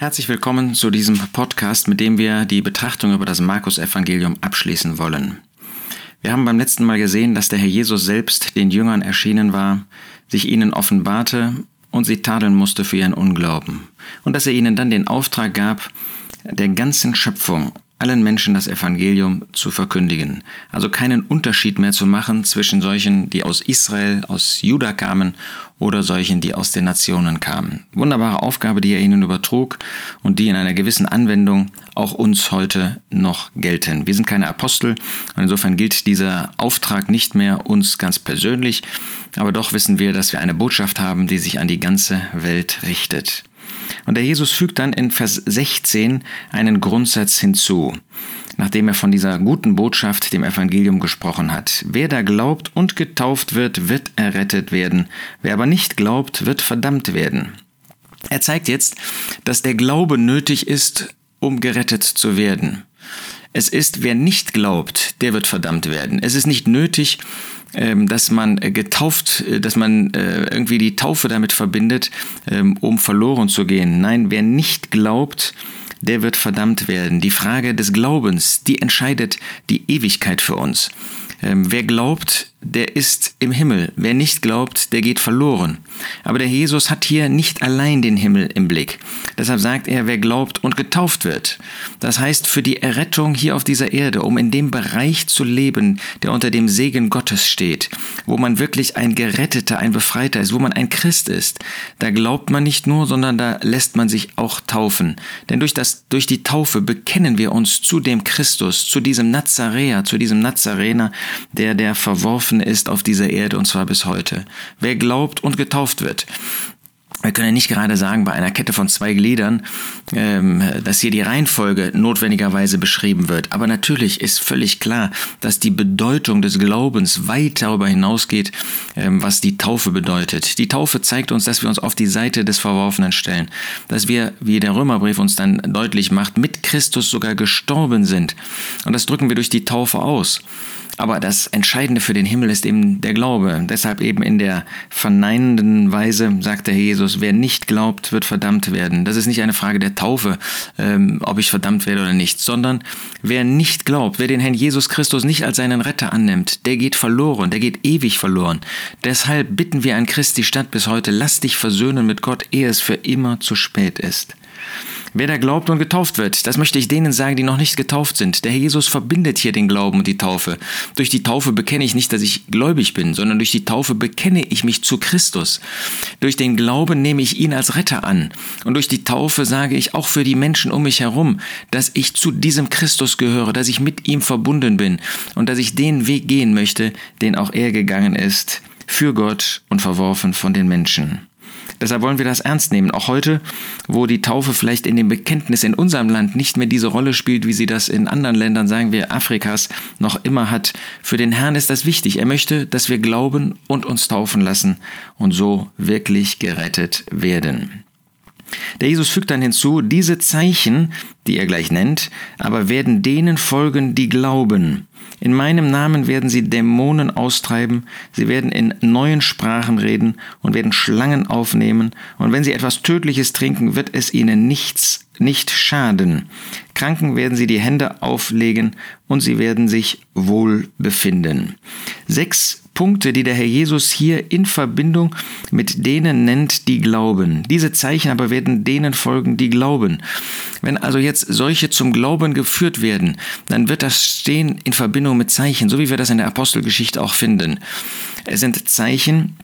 Herzlich willkommen zu diesem Podcast, mit dem wir die Betrachtung über das Markus-Evangelium abschließen wollen. Wir haben beim letzten Mal gesehen, dass der Herr Jesus selbst den Jüngern erschienen war, sich ihnen offenbarte und sie tadeln musste für ihren Unglauben. Und dass er ihnen dann den Auftrag gab, der ganzen Schöpfung allen Menschen das Evangelium zu verkündigen. Also keinen Unterschied mehr zu machen zwischen solchen, die aus Israel, aus Juda kamen oder solchen, die aus den Nationen kamen. Wunderbare Aufgabe, die er ihnen übertrug und die in einer gewissen Anwendung auch uns heute noch gelten. Wir sind keine Apostel und insofern gilt dieser Auftrag nicht mehr uns ganz persönlich, aber doch wissen wir, dass wir eine Botschaft haben, die sich an die ganze Welt richtet. Und der Jesus fügt dann in Vers 16 einen Grundsatz hinzu, nachdem er von dieser guten Botschaft, dem Evangelium, gesprochen hat. Wer da glaubt und getauft wird, wird errettet werden. Wer aber nicht glaubt, wird verdammt werden. Er zeigt jetzt, dass der Glaube nötig ist, um gerettet zu werden. Es ist, wer nicht glaubt, der wird verdammt werden. Es ist nicht nötig, dass man äh, getauft, äh, dass man äh, irgendwie die Taufe damit verbindet, ähm, um verloren zu gehen. Nein, wer nicht glaubt, der wird verdammt werden. Die Frage des Glaubens, die entscheidet die Ewigkeit für uns. Ähm, wer glaubt, der ist im Himmel. Wer nicht glaubt, der geht verloren. Aber der Jesus hat hier nicht allein den Himmel im Blick. Deshalb sagt er, wer glaubt und getauft wird. Das heißt, für die Errettung hier auf dieser Erde, um in dem Bereich zu leben, der unter dem Segen Gottes steht, wo man wirklich ein Geretteter, ein Befreiter ist, wo man ein Christ ist, da glaubt man nicht nur, sondern da lässt man sich auch taufen. Denn durch, das, durch die Taufe bekennen wir uns zu dem Christus, zu diesem Nazaräer, zu diesem Nazarener, der der verworfen geschaffen ist auf dieser Erde und zwar bis heute. Wer glaubt und getauft wird. Wir können ja nicht gerade sagen, bei einer Kette von zwei Gliedern, ähm, dass hier die Reihenfolge notwendigerweise beschrieben wird. Aber natürlich ist völlig klar, dass die Bedeutung des Glaubens weit darüber hinausgeht, ähm, was die Taufe bedeutet. Die Taufe zeigt uns, dass wir uns auf die Seite des Verworfenen stellen. Dass wir, wie der Römerbrief uns dann deutlich macht, mit Christus sogar gestorben sind. Und das drücken wir durch die Taufe aus. Aber das Entscheidende für den Himmel ist eben der Glaube. Deshalb eben in der verneinenden Weise sagt der Jesus, wer nicht glaubt, wird verdammt werden. Das ist nicht eine Frage der Taufe, ähm, ob ich verdammt werde oder nicht, sondern wer nicht glaubt, wer den Herrn Jesus Christus nicht als seinen Retter annimmt, der geht verloren, der geht ewig verloren. Deshalb bitten wir an Christi Stadt bis heute, lass dich versöhnen mit Gott, ehe es für immer zu spät ist. Wer da glaubt und getauft wird, das möchte ich denen sagen, die noch nicht getauft sind. Der Herr Jesus verbindet hier den Glauben und die Taufe. Durch die Taufe bekenne ich nicht, dass ich gläubig bin, sondern durch die Taufe bekenne ich mich zu Christus. Durch den Glauben nehme ich ihn als Retter an. Und durch die Taufe sage ich auch für die Menschen um mich herum, dass ich zu diesem Christus gehöre, dass ich mit ihm verbunden bin und dass ich den Weg gehen möchte, den auch er gegangen ist, für Gott und verworfen von den Menschen. Deshalb wollen wir das ernst nehmen. Auch heute, wo die Taufe vielleicht in dem Bekenntnis in unserem Land nicht mehr diese Rolle spielt, wie sie das in anderen Ländern, sagen wir, Afrikas noch immer hat. Für den Herrn ist das wichtig. Er möchte, dass wir glauben und uns taufen lassen und so wirklich gerettet werden. Der Jesus fügt dann hinzu, diese Zeichen, die er gleich nennt, aber werden denen folgen, die glauben. In meinem Namen werden sie Dämonen austreiben, sie werden in neuen Sprachen reden und werden Schlangen aufnehmen, und wenn sie etwas Tödliches trinken, wird es ihnen nichts, nicht schaden. Kranken werden sie die Hände auflegen und sie werden sich wohl befinden. Sechs Punkte, die der Herr Jesus hier in Verbindung mit denen nennt, die glauben. Diese Zeichen aber werden denen folgen, die glauben. Wenn also jetzt solche zum Glauben geführt werden, dann wird das stehen in Verbindung mit Zeichen, so wie wir das in der Apostelgeschichte auch finden. Es sind Zeichen,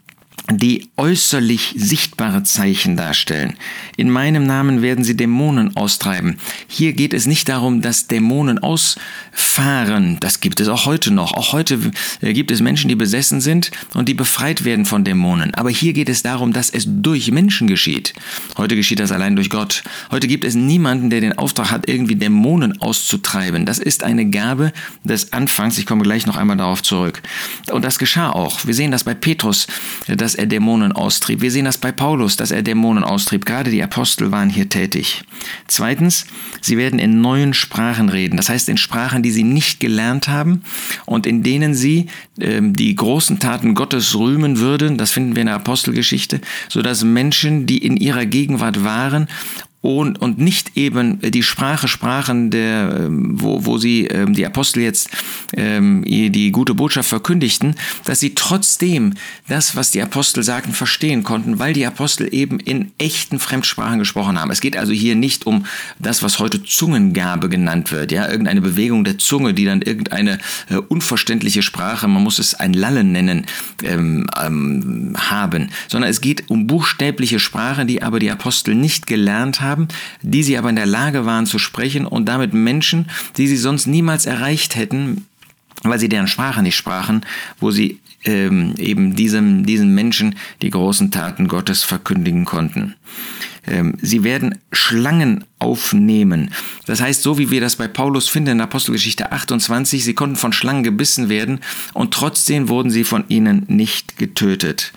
die äußerlich sichtbare Zeichen darstellen. In meinem Namen werden sie Dämonen austreiben. Hier geht es nicht darum, dass Dämonen ausfahren. Das gibt es auch heute noch. Auch heute äh, gibt es Menschen, die besessen sind und die befreit werden von Dämonen. Aber hier geht es darum, dass es durch Menschen geschieht. Heute geschieht das allein durch Gott. Heute gibt es niemanden, der den Auftrag hat, irgendwie Dämonen auszutreiben. Das ist eine Gabe des Anfangs. Ich komme gleich noch einmal darauf zurück. Und das geschah auch. Wir sehen das bei Petrus, dass er Dämonen austrieb. Wir sehen das bei Paulus, dass er Dämonen austrieb. Gerade die Apostel waren hier tätig. Zweitens, sie werden in neuen Sprachen reden. Das heißt in Sprachen, die sie nicht gelernt haben und in denen sie äh, die großen Taten Gottes rühmen würden. Das finden wir in der Apostelgeschichte, sodass Menschen, die in ihrer Gegenwart waren, und, und nicht eben die Sprache sprachen, der, ähm, wo, wo sie ähm, die Apostel jetzt ähm, die gute Botschaft verkündigten, dass sie trotzdem das, was die Apostel sagten, verstehen konnten, weil die Apostel eben in echten Fremdsprachen gesprochen haben. Es geht also hier nicht um das, was heute Zungengabe genannt wird, ja, irgendeine Bewegung der Zunge, die dann irgendeine äh, unverständliche Sprache, man muss es ein Lallen nennen, ähm, ähm, haben, sondern es geht um buchstäbliche Sprache, die aber die Apostel nicht gelernt haben haben, die sie aber in der Lage waren zu sprechen und damit Menschen, die sie sonst niemals erreicht hätten, weil sie deren Sprache nicht sprachen, wo sie ähm, eben diesem, diesen Menschen die großen Taten Gottes verkündigen konnten. Ähm, sie werden Schlangen aufnehmen. Das heißt, so wie wir das bei Paulus finden in Apostelgeschichte 28, sie konnten von Schlangen gebissen werden und trotzdem wurden sie von ihnen nicht getötet.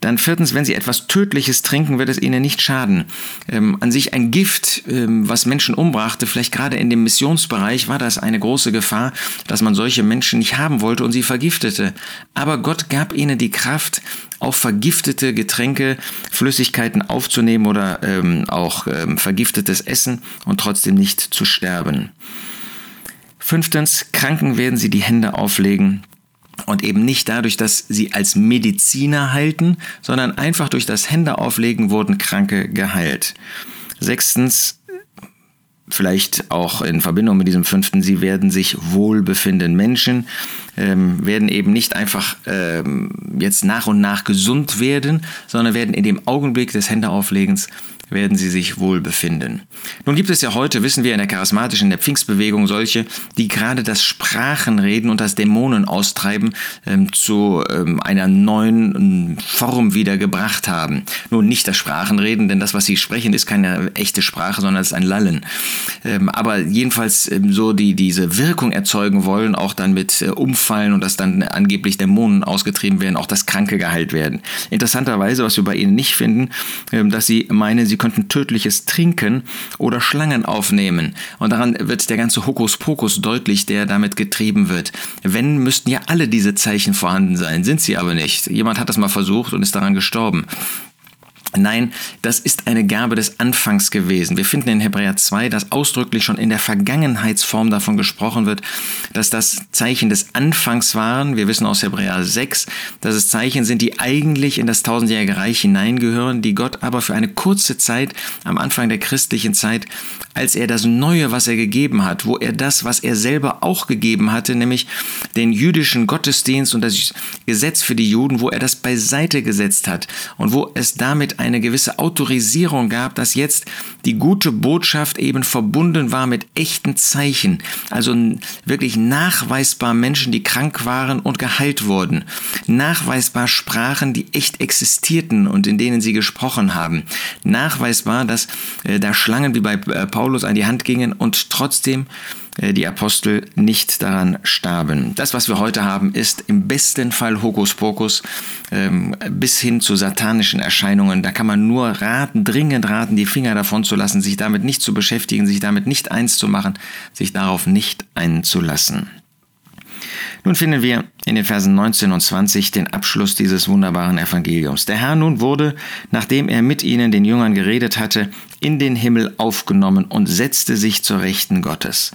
Dann viertens, wenn sie etwas Tödliches trinken, wird es ihnen nicht schaden. Ähm, an sich ein Gift, ähm, was Menschen umbrachte, vielleicht gerade in dem Missionsbereich war das eine große Gefahr, dass man solche Menschen nicht haben wollte und sie vergiftete. Aber Gott gab ihnen die Kraft, auch vergiftete Getränke, Flüssigkeiten aufzunehmen oder ähm, auch ähm, vergiftetes Essen und trotzdem nicht zu sterben. Fünftens, Kranken werden sie die Hände auflegen und eben nicht dadurch, dass sie als Mediziner heilten, sondern einfach durch das Händeauflegen wurden Kranke geheilt. Sechstens, vielleicht auch in Verbindung mit diesem fünften, sie werden sich wohlbefinden. Menschen ähm, werden eben nicht einfach ähm, jetzt nach und nach gesund werden, sondern werden in dem Augenblick des Händeauflegens werden sie sich wohl befinden. Nun gibt es ja heute, wissen wir, in der charismatischen, in der Pfingstbewegung solche, die gerade das Sprachenreden und das Dämonen austreiben ähm, zu ähm, einer neuen ähm, Form wieder gebracht haben. Nun nicht das Sprachenreden, denn das, was sie sprechen, ist keine echte Sprache, sondern es ist ein Lallen. Ähm, aber jedenfalls ähm, so die diese Wirkung erzeugen wollen, auch dann mit äh, Umfallen und dass dann angeblich Dämonen ausgetrieben werden, auch das Kranke geheilt werden. Interessanterweise, was wir bei ihnen nicht finden, ähm, dass sie meinen, sie sie könnten tödliches trinken oder Schlangen aufnehmen. Und daran wird der ganze Hokuspokus deutlich, der damit getrieben wird. Wenn, müssten ja alle diese Zeichen vorhanden sein, sind sie aber nicht. Jemand hat das mal versucht und ist daran gestorben. Nein, das ist eine Gabe des Anfangs gewesen. Wir finden in Hebräer 2, dass ausdrücklich schon in der Vergangenheitsform davon gesprochen wird, dass das Zeichen des Anfangs waren. Wir wissen aus Hebräer 6, dass es Zeichen sind, die eigentlich in das tausendjährige Reich hineingehören, die Gott aber für eine kurze Zeit am Anfang der christlichen Zeit, als er das Neue, was er gegeben hat, wo er das, was er selber auch gegeben hatte, nämlich den jüdischen Gottesdienst und das Gesetz für die Juden, wo er das beiseite gesetzt hat und wo es damit eine gewisse Autorisierung gab, dass jetzt die gute Botschaft eben verbunden war mit echten Zeichen, also wirklich nachweisbar Menschen, die krank waren und geheilt wurden, nachweisbar Sprachen, die echt existierten und in denen sie gesprochen haben, nachweisbar, dass äh, da Schlangen wie bei äh, Paulus an die Hand gingen und trotzdem äh, die Apostel nicht daran starben. Das, was wir heute haben, ist im besten Fall Hokuspokus ähm, bis hin zu satanischen Erscheinungen. Da kann man nur raten, dringend raten, die Finger davon zu lassen, sich damit nicht zu beschäftigen, sich damit nicht eins zu machen, sich darauf nicht einzulassen. Nun finden wir in den Versen 19 und 20 den Abschluss dieses wunderbaren Evangeliums. Der Herr nun wurde, nachdem er mit ihnen, den Jüngern, geredet hatte, in den Himmel aufgenommen und setzte sich zur Rechten Gottes.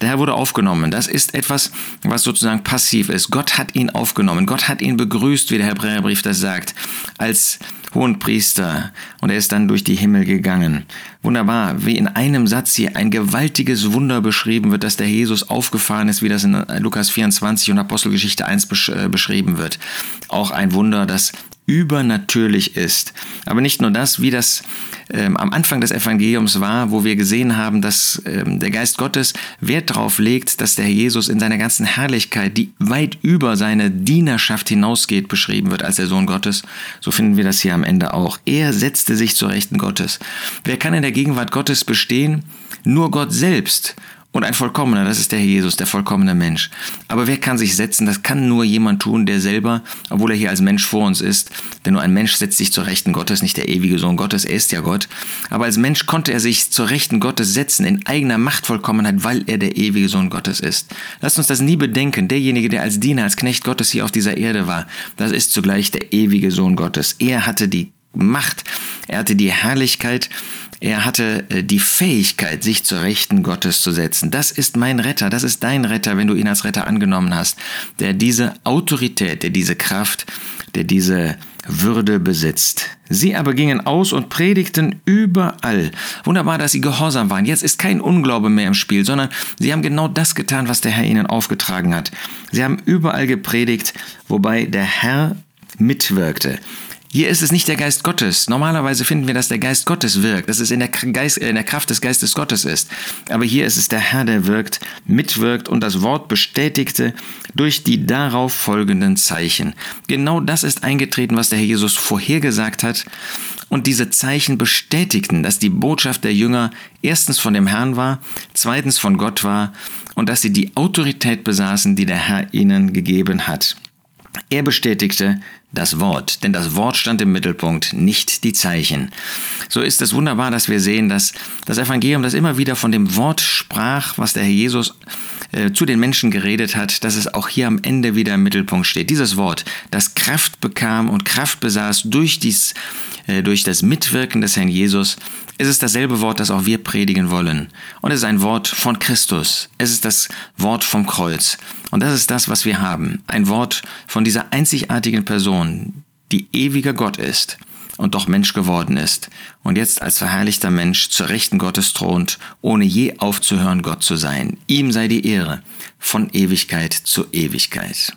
Der Herr wurde aufgenommen. Das ist etwas, was sozusagen passiv ist. Gott hat ihn aufgenommen. Gott hat ihn begrüßt, wie der Hebräerbrief das sagt, als hohen Priester und er ist dann durch die Himmel gegangen. Wunderbar, wie in einem Satz hier ein gewaltiges Wunder beschrieben wird, dass der Jesus aufgefahren ist, wie das in Lukas 24 und Apostelgeschichte 1 äh, beschrieben wird. Auch ein Wunder, das übernatürlich ist. Aber nicht nur das, wie das ähm, am Anfang des Evangeliums war, wo wir gesehen haben, dass ähm, der Geist Gottes Wert darauf legt, dass der Herr Jesus in seiner ganzen Herrlichkeit, die weit über seine Dienerschaft hinausgeht, beschrieben wird als der Sohn Gottes. So finden wir das hier am Ende auch. Er setzte sich zur Rechten Gottes. Wer kann in der Gegenwart Gottes bestehen? Nur Gott selbst und ein Vollkommener, das ist der Jesus, der vollkommene Mensch. Aber wer kann sich setzen? Das kann nur jemand tun, der selber, obwohl er hier als Mensch vor uns ist, denn nur ein Mensch setzt sich zur Rechten Gottes, nicht der ewige Sohn Gottes, er ist ja Gott. Aber als Mensch konnte er sich zur Rechten Gottes setzen, in eigener Machtvollkommenheit, weil er der ewige Sohn Gottes ist. Lasst uns das nie bedenken. Derjenige, der als Diener, als Knecht Gottes hier auf dieser Erde war, das ist zugleich der ewige Sohn Gottes. Er hatte die Macht, er hatte die Herrlichkeit, er hatte äh, die Fähigkeit, sich zur Rechten Gottes zu setzen. Das ist mein Retter, das ist dein Retter, wenn du ihn als Retter angenommen hast, der diese Autorität, der diese Kraft, der diese würde besitzt. Sie aber gingen aus und predigten überall. Wunderbar, dass sie gehorsam waren. Jetzt ist kein Unglaube mehr im Spiel, sondern sie haben genau das getan, was der Herr ihnen aufgetragen hat. Sie haben überall gepredigt, wobei der Herr mitwirkte. Hier ist es nicht der Geist Gottes. Normalerweise finden wir, dass der Geist Gottes wirkt, dass es in der, Geist, in der Kraft des Geistes Gottes ist. Aber hier ist es der Herr, der wirkt, mitwirkt und das Wort bestätigte durch die darauf folgenden Zeichen. Genau das ist eingetreten, was der Herr Jesus vorhergesagt hat. Und diese Zeichen bestätigten, dass die Botschaft der Jünger erstens von dem Herrn war, zweitens von Gott war und dass sie die Autorität besaßen, die der Herr ihnen gegeben hat. Er bestätigte das Wort, denn das Wort stand im Mittelpunkt, nicht die Zeichen. So ist es wunderbar, dass wir sehen, dass das Evangelium, das immer wieder von dem Wort sprach, was der Herr Jesus äh, zu den Menschen geredet hat, dass es auch hier am Ende wieder im Mittelpunkt steht. Dieses Wort, das Kraft bekam und Kraft besaß durch, dies, äh, durch das Mitwirken des Herrn Jesus, es ist dasselbe Wort, das auch wir predigen wollen. Und es ist ein Wort von Christus. Es ist das Wort vom Kreuz. Und das ist das, was wir haben. Ein Wort von dieser einzigartigen Person, die ewiger Gott ist und doch Mensch geworden ist und jetzt als verherrlichter Mensch zur Rechten Gottes thront, ohne je aufzuhören, Gott zu sein. Ihm sei die Ehre von Ewigkeit zu Ewigkeit.